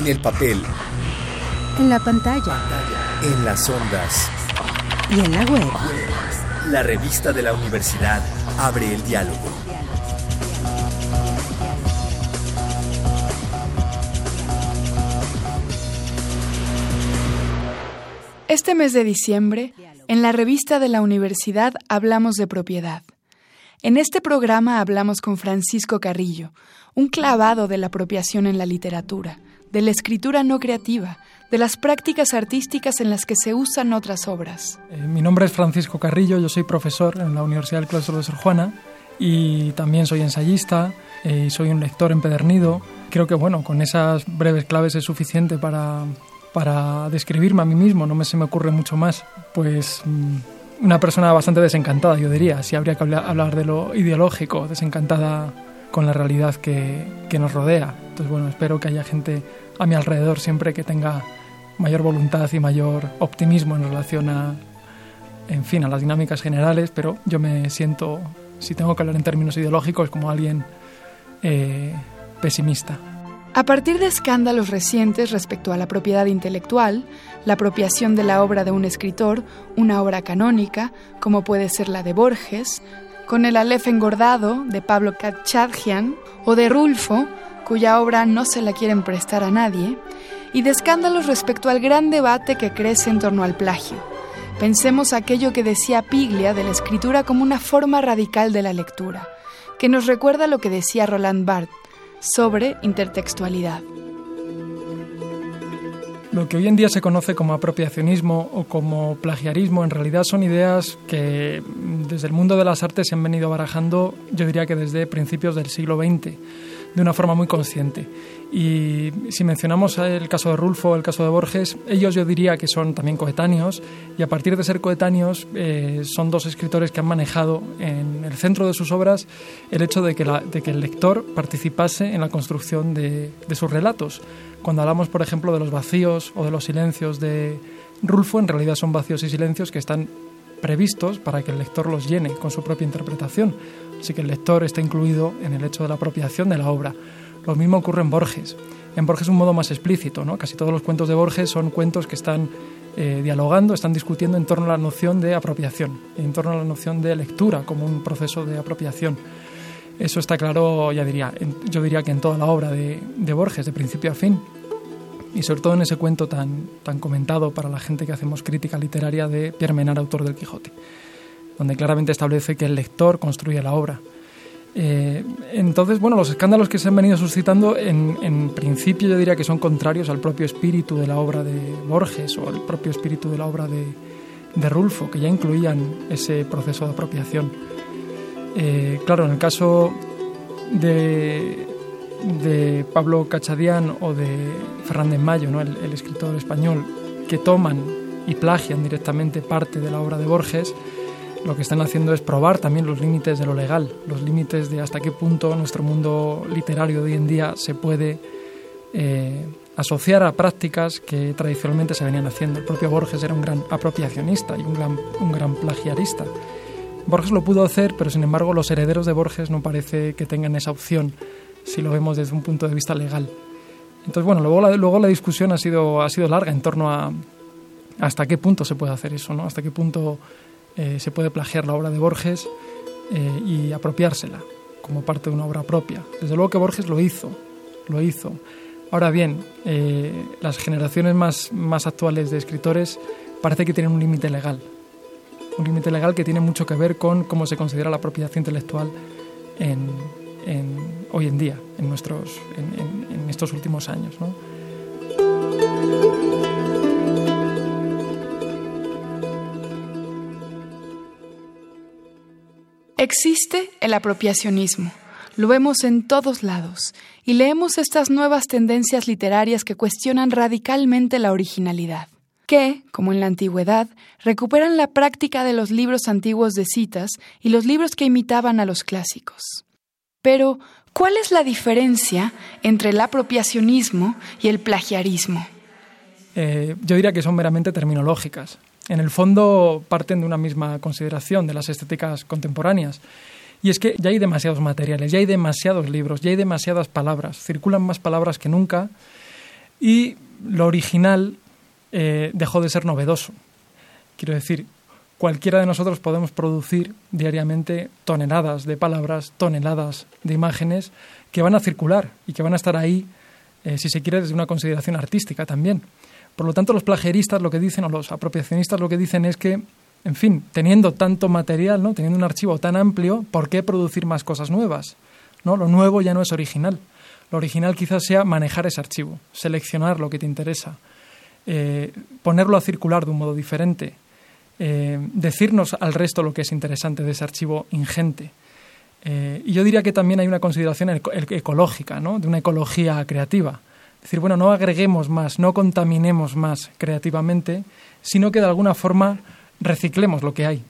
En el papel. En la pantalla. En las ondas. Y en la web. La revista de la universidad abre el diálogo. Este mes de diciembre, en la revista de la universidad hablamos de propiedad. En este programa hablamos con Francisco Carrillo, un clavado de la apropiación en la literatura, de la escritura no creativa, de las prácticas artísticas en las que se usan otras obras. Eh, mi nombre es Francisco Carrillo, yo soy profesor en la Universidad del Claustro de Sor Juana y también soy ensayista eh, y soy un lector empedernido. Creo que bueno, con esas breves claves es suficiente para para describirme a mí mismo, no me se me ocurre mucho más, pues mm, una persona bastante desencantada, yo diría, si habría que hablar de lo ideológico, desencantada con la realidad que, que nos rodea. Bueno, espero que haya gente a mi alrededor siempre que tenga mayor voluntad y mayor optimismo en relación a, en fin, a las dinámicas generales, pero yo me siento, si tengo que hablar en términos ideológicos, como alguien eh, pesimista. A partir de escándalos recientes respecto a la propiedad intelectual, la apropiación de la obra de un escritor, una obra canónica, como puede ser la de Borges, con el Aleph engordado de Pablo Kachadjian, o de Rulfo, cuya obra no se la quieren prestar a nadie, y de escándalos respecto al gran debate que crece en torno al plagio. Pensemos aquello que decía Piglia de la escritura como una forma radical de la lectura, que nos recuerda lo que decía Roland Barthes sobre intertextualidad. Lo que hoy en día se conoce como apropiacionismo o como plagiarismo en realidad son ideas que desde el mundo de las artes se han venido barajando, yo diría que desde principios del siglo XX de una forma muy consciente. Y si mencionamos el caso de Rulfo, el caso de Borges, ellos yo diría que son también coetáneos y a partir de ser coetáneos eh, son dos escritores que han manejado en el centro de sus obras el hecho de que, el lector participase en la construcción de sus relatos. Cuando hablamos, por ejemplo, de los vacíos o de los silencios de Rulfo, en realidad son vacíos y silencios que están previstos para que el lector los llene con su propia interpretación. Así que el lector está incluido en el hecho de la apropiación de la obra. Lo mismo ocurre en Borges. En Borges es un modo más explícito, ¿no? Casi todos los cuentos de Borges son cuentos que están eh, dialogando, están discutiendo en torno a la noción de apropiación, en torno a la noción de lectura como un proceso de apropiación. Eso está claro, ya diría, yo diría que en toda la obra de, de Borges, de principio a fin, y sobre todo en ese cuento tan, tan comentado para la gente que hacemos crítica literaria de Pierre Menard, autor del Quijote donde claramente establece que el lector construye la obra. Eh, entonces, bueno, los escándalos que se han venido suscitando, en, principio yo diría que son contrarios al propio espíritu de la obra de Borges o al propio espíritu de la obra de, Rulfo, que ya incluían ese proceso de apropiación. Eh, claro, en el caso de, Pablo Cachadián o de Fernández Mayo, ¿no? el, el escritor español, que toman y plagian directamente parte de la obra de Borges, lo que están haciendo es probar también los límites de lo legal, los límites de hasta qué punto nuestro mundo literario de hoy en día se puede eh, asociar a prácticas que tradicionalmente se venían haciendo. El propio Borges era un gran apropiacionista y un gran, un gran plagiarista. Borges lo pudo hacer, pero sin embargo los herederos de Borges no parece que tengan esa opción si lo vemos desde un punto de vista legal. Entonces, bueno, luego la, luego la discusión ha sido, ha sido larga en torno a hasta qué punto se puede hacer eso, ¿no? Hasta qué punto eh, se puede plagiar la obra de Borges eh, y apropiársela como parte de una obra propia. Desde luego que Borges lo hizo, lo hizo. Ahora bien, eh, las generaciones más, más actuales de escritores parece que tienen un límite legal, un límite legal que tiene mucho que ver con cómo se considera la propiedad intelectual en, hoy en día, en, nuestros, en, estos últimos años. Existe el apropiacionismo. Lo vemos en todos lados y leemos estas nuevas tendencias literarias que cuestionan radicalmente la originalidad, que, como en la antigüedad, recuperan la práctica de los libros antiguos de citas y los libros que imitaban a los clásicos. Pero, ¿cuál es la diferencia entre el apropiacionismo y el plagiarismo? Eh, yo diría que son meramente terminológicas en el fondo parten de una misma consideración de las estéticas contemporáneas. Y es que ya hay demasiados materiales, ya hay demasiados libros, ya hay demasiadas palabras, circulan más palabras que nunca y lo original eh, dejó de ser novedoso. Quiero decir, cualquiera de nosotros podemos producir diariamente toneladas de palabras, toneladas de imágenes que van a circular y que van a estar ahí, eh, si se quiere, desde una consideración artística también. Por lo tanto, los plagiaristas lo que dicen, o los apropiacionistas lo que dicen es que, en fin, teniendo tanto material, ¿no? teniendo un archivo tan amplio, ¿por qué producir más cosas nuevas? ¿No? Lo nuevo ya no es original. Lo original quizás sea manejar ese archivo, seleccionar lo que te interesa, eh, ponerlo a circular de un modo diferente, eh, decirnos al resto lo que es interesante de ese archivo ingente. Eh, y yo diría que también hay una consideración ecológica, ¿no? de una ecología creativa. Es decir, bueno, no agreguemos más, no contaminemos más creativamente, sino que de alguna forma reciclemos lo que hay.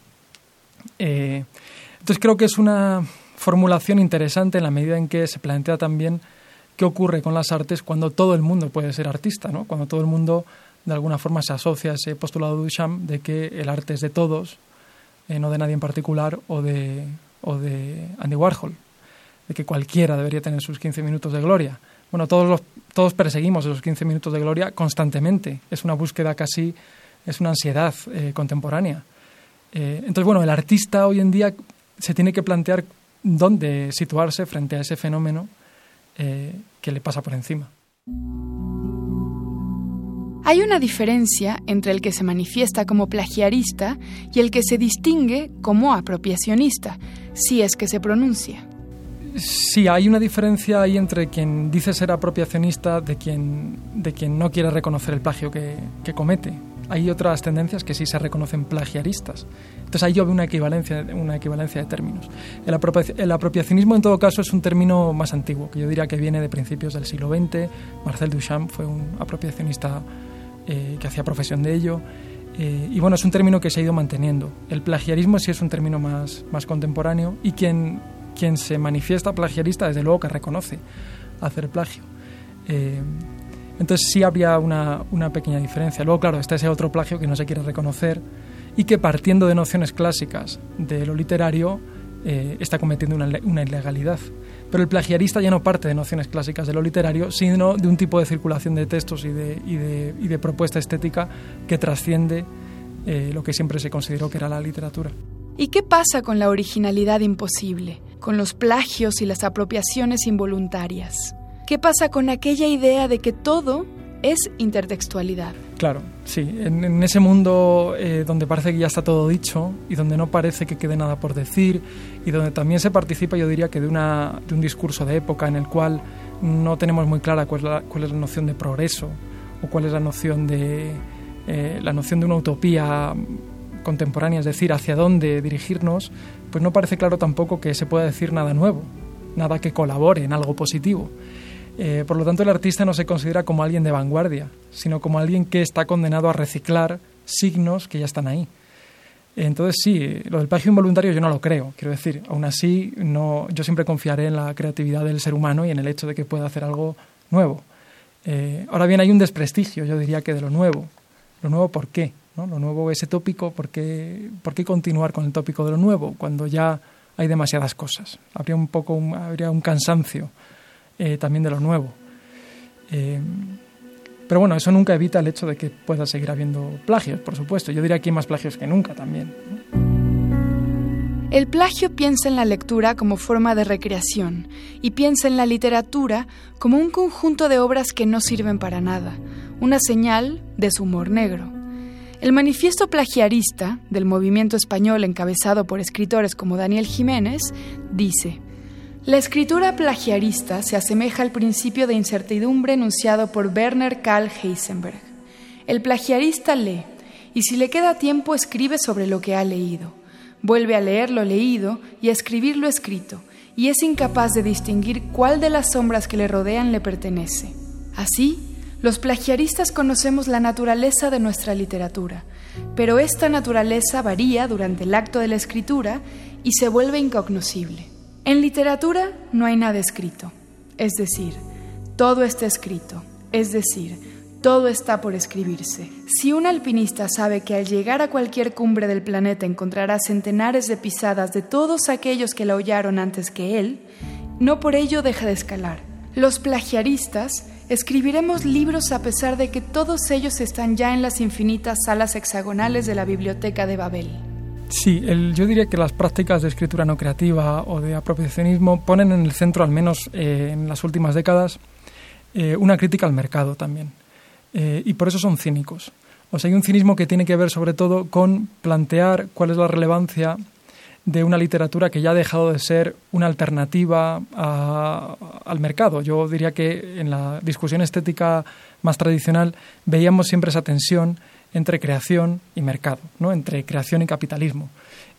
entonces creo que es una formulación interesante en la medida en que se plantea también qué ocurre con las artes cuando todo el mundo puede ser artista, ¿no? cuando todo el mundo de alguna forma se asocia a ese postulado de Duchamp de que el arte es de todos, eh, no de nadie en particular, o de, Andy Warhol, de que cualquiera debería tener sus 15 minutos de gloria. Bueno, todos, los, todos perseguimos esos 15 minutos de gloria constantemente, es una búsqueda casi, es una ansiedad eh, contemporánea. Eh, entonces, bueno, el artista hoy en día se tiene que plantear dónde situarse frente a ese fenómeno que le pasa por encima. Hay una diferencia entre el que se manifiesta como plagiarista y el que se distingue como apropiacionista, si es que se pronuncia. Sí, hay una diferencia ahí entre quien dice ser apropiacionista de quien, de quien no quiere reconocer el plagio que, que comete. Hay otras tendencias que sí se reconocen plagiaristas. Entonces ahí yo veo una equivalencia, una equivalencia de términos. El, apropiacionismo en todo caso es un término más antiguo, que yo diría que viene de principios del siglo XX. Marcel Duchamp fue un apropiacionista eh, que hacía profesión de ello. Eh, y bueno, es un término que se ha ido manteniendo. El plagiarismo sí es un término más, más contemporáneo y quien, quien se manifiesta plagiarista, desde luego que reconoce hacer plagio. Eh, entonces sí habría una, pequeña diferencia. Luego, claro, está ese otro plagio que no se quiere reconocer y que partiendo de nociones clásicas de lo literario eh, está cometiendo una, ilegalidad. Pero el plagiarista ya no parte de nociones clásicas de lo literario, sino de un tipo de circulación de textos y de propuesta estética que trasciende eh, lo que siempre se consideró que era la literatura. ¿Y qué pasa con la originalidad imposible, con los plagios y las apropiaciones involuntarias? ¿Qué pasa con aquella idea de que todo es intertextualidad? Claro, sí. En, ese mundo eh, donde parece que ya está todo dicho y donde no parece que quede nada por decir y donde también se participa, yo diría que de, una, de un discurso de época en el cual no tenemos muy clara cuál es la, cuál es la noción de progreso o cuál es la noción de, eh, la noción de una utopía contemporánea, es decir, hacia dónde dirigirnos, pues no parece claro tampoco que se pueda decir nada nuevo, nada que colabore en algo positivo. Eh, por lo tanto, el artista no se considera como alguien de vanguardia, sino como alguien que está condenado a reciclar signos que ya están ahí. Entonces, sí, lo del plagio involuntario yo no lo creo. Quiero decir, aún así, no, yo siempre confiaré en la creatividad del ser humano y en el hecho de que pueda hacer algo nuevo. Eh, ahora bien, hay un desprestigio, yo diría que de lo nuevo. ¿Lo nuevo por qué? ¿No? Lo nuevo, ese tópico, ¿por qué, ¿por qué continuar con el tópico de lo nuevo cuando ya hay demasiadas cosas? Habría un poco, habría un cansancio eh, también de lo nuevo. Eh, pero bueno, eso nunca evita el hecho de que pueda seguir habiendo plagios, por supuesto. Yo diría que hay más plagios que nunca también. El plagio piensa en la lectura como forma de recreación y piensa en la literatura como un conjunto de obras que no sirven para nada, una señal de su humor negro. El manifiesto plagiarista del movimiento español encabezado por escritores como Daniel Jiménez dice, la escritura plagiarista se asemeja al principio de incertidumbre enunciado por Werner Karl Heisenberg. El plagiarista lee, y si le queda tiempo escribe sobre lo que ha leído. Vuelve a leer lo leído y a escribir lo escrito, y es incapaz de distinguir cuál de las sombras que le rodean le pertenece. Así, los plagiaristas conocemos la naturaleza de nuestra literatura, pero esta naturaleza varía durante el acto de la escritura y se vuelve incognoscible. En literatura no hay nada escrito, es decir, todo está escrito, es decir, todo está por escribirse. Si un alpinista sabe que al llegar a cualquier cumbre del planeta encontrará centenares de pisadas de todos aquellos que la hollaron antes que él, no por ello deja de escalar. Los plagiaristas escribiremos libros a pesar de que todos ellos están ya en las infinitas salas hexagonales de la biblioteca de Babel. Sí, yo diría que las prácticas de escritura no creativa o de apropiacionismo ponen en el centro, al menos eh, en las últimas décadas, eh, una crítica al mercado también. Eh, y por eso son cínicos. O sea, hay un cinismo que tiene que ver sobre todo con plantear cuál es la relevancia de una literatura que ya ha dejado de ser una alternativa al mercado. Yo diría que en la discusión estética más tradicional veíamos siempre esa tensión entre creación y mercado, ¿no? entre creación y capitalismo.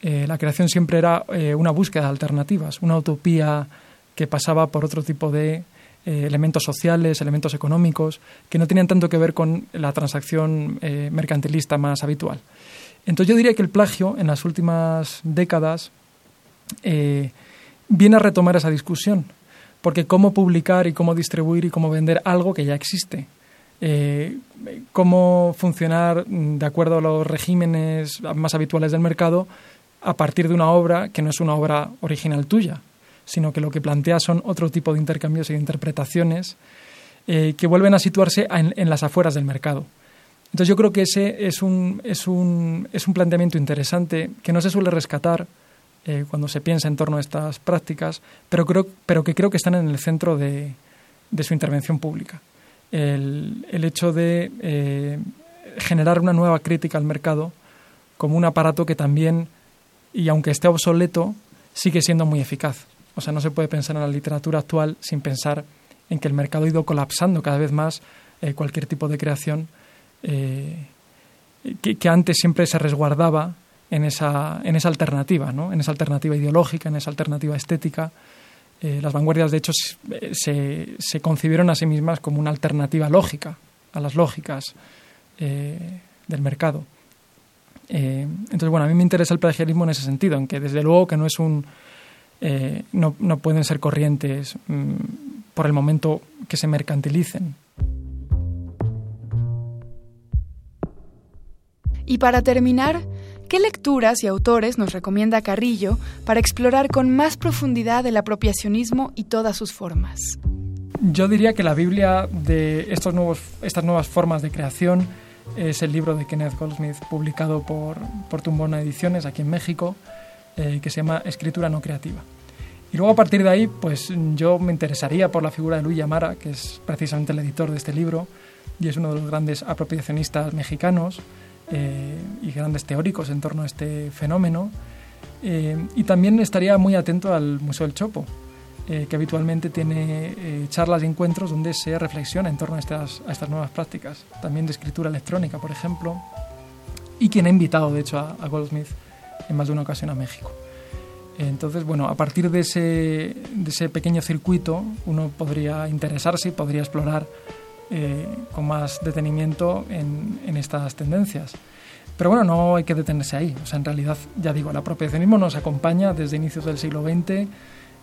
Eh, la creación siempre era eh, una búsqueda de alternativas, una utopía que pasaba por otro tipo de eh, elementos sociales, elementos económicos, que no tenían tanto que ver con la transacción mercantilista más habitual. Entonces yo diría que el plagio en las últimas décadas viene a retomar esa discusión, porque cómo publicar y cómo distribuir y cómo vender algo que ya existe. Eh, cómo funcionar de acuerdo a los regímenes más habituales del mercado a partir de una obra que no es una obra original tuya, sino que lo que plantea son otro tipo de intercambios y de interpretaciones eh, que vuelven a situarse en las afueras del mercado. Entonces yo creo que ese es un, es un, es un planteamiento interesante que no se suele rescatar eh, cuando se piensa en torno a estas prácticas, pero, creo, pero que creo que están en el centro de, de su intervención pública. El, el hecho de eh, generar una nueva crítica al mercado como un aparato que también, y aunque esté obsoleto, sigue siendo muy eficaz. O sea, no se puede pensar en la literatura actual sin pensar en que el mercado ha ido colapsando cada vez más eh, cualquier tipo de creación eh, que, antes siempre se resguardaba en esa, en esa alternativa, ¿no? en esa alternativa ideológica, en esa alternativa estética. Eh, las vanguardias, de hecho, se, se, concibieron a sí mismas como una alternativa lógica a las lógicas eh, del mercado. entonces, bueno, a mí me interesa el plagiarismo en ese sentido, en que desde luego que no es un... no, no, pueden ser corrientes mm, por el momento que se mercantilicen. Y para terminar, ¿qué lecturas y autores nos recomienda Carrillo para explorar con más profundidad el apropiacionismo y todas sus formas? Yo diría que la Biblia de estas nuevas formas de creación es el libro de Kenneth Goldsmith publicado por, por Tumbona Ediciones aquí en México, eh, que se llama Escritura no creativa. Y luego a partir de ahí, pues yo me interesaría por la figura de Luis Yamara, que es precisamente el editor de este libro y es uno de los grandes apropiacionistas mexicanos. Eh, y grandes teóricos en torno a este fenómeno. Eh, y también estaría muy atento al Museo del Chopo, eh, que habitualmente tiene charlas y encuentros donde se reflexiona en torno a estas, a estas nuevas prácticas, también de escritura electrónica, por ejemplo, y quien ha invitado, de hecho, a, a Goldsmith en más de una ocasión a México. Entonces, bueno, a partir de ese, de ese pequeño circuito uno podría interesarse y podría explorar eh, con más detenimiento en, en, estas tendencias. Pero bueno, no hay que detenerse ahí. O sea, en realidad, ya digo, el apropiacionismo nos acompaña desde inicios del siglo XX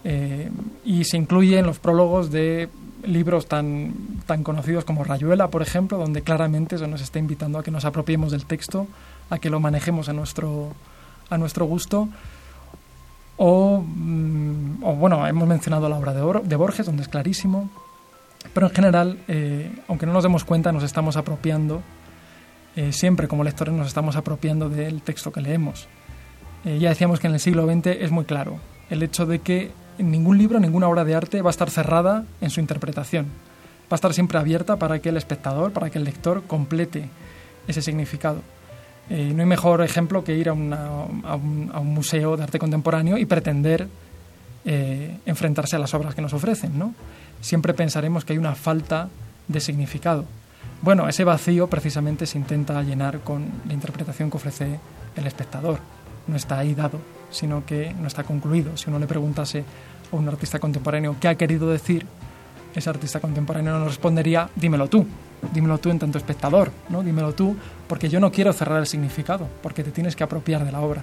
eh, y se incluye en los prólogos de libros tan, tan conocidos como Rayuela, por ejemplo, donde claramente se nos está invitando a que nos apropiemos del texto, a que lo manejemos a nuestro, a nuestro gusto. O, mm, o bueno, hemos mencionado la obra de, de Borges, donde es clarísimo. Pero en general, eh, aunque no nos demos cuenta, nos estamos apropiando, eh, siempre como lectores nos estamos apropiando del texto que leemos. Eh, ya decíamos que en el siglo XX es muy claro el hecho de que ningún libro, ninguna obra de arte va a estar cerrada en su interpretación. Va a estar siempre abierta para que el espectador, para que el lector complete ese significado. no hay mejor ejemplo que ir a, un, a, un, museo de arte contemporáneo y pretender enfrentarse a las obras que nos ofrecen, ¿no? siempre pensaremos que hay una falta de significado. Bueno, ese vacío precisamente se intenta llenar con la interpretación que ofrece el espectador. No está ahí dado, sino que no está concluido. Si uno le preguntase a un artista contemporáneo qué ha querido decir, ese artista contemporáneo no respondería, dímelo tú, dímelo tú en tanto espectador, ¿no? dímelo tú, porque yo no quiero cerrar el significado, porque te tienes que apropiar de la obra.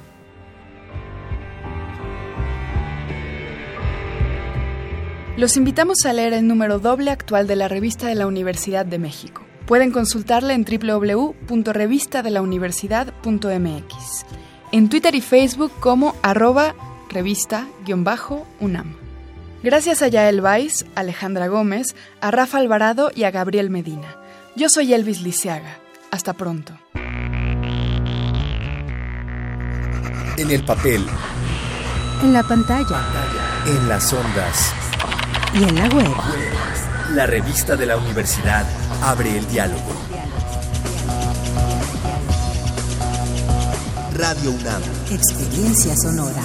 Los invitamos a leer el número doble actual de la revista de la Universidad de México. Pueden consultarla en Gracias a Yael Weiss, Alejandra Gómez, a Rafa Alvarado y a Gabriel Medina. Yo soy Elvis Lisiaga. Hasta pronto. En el papel, En la pantalla. en las ondas, Y en la web. la revista de la universidad abre el diálogo. Radio UNAM. Experiencia sonora.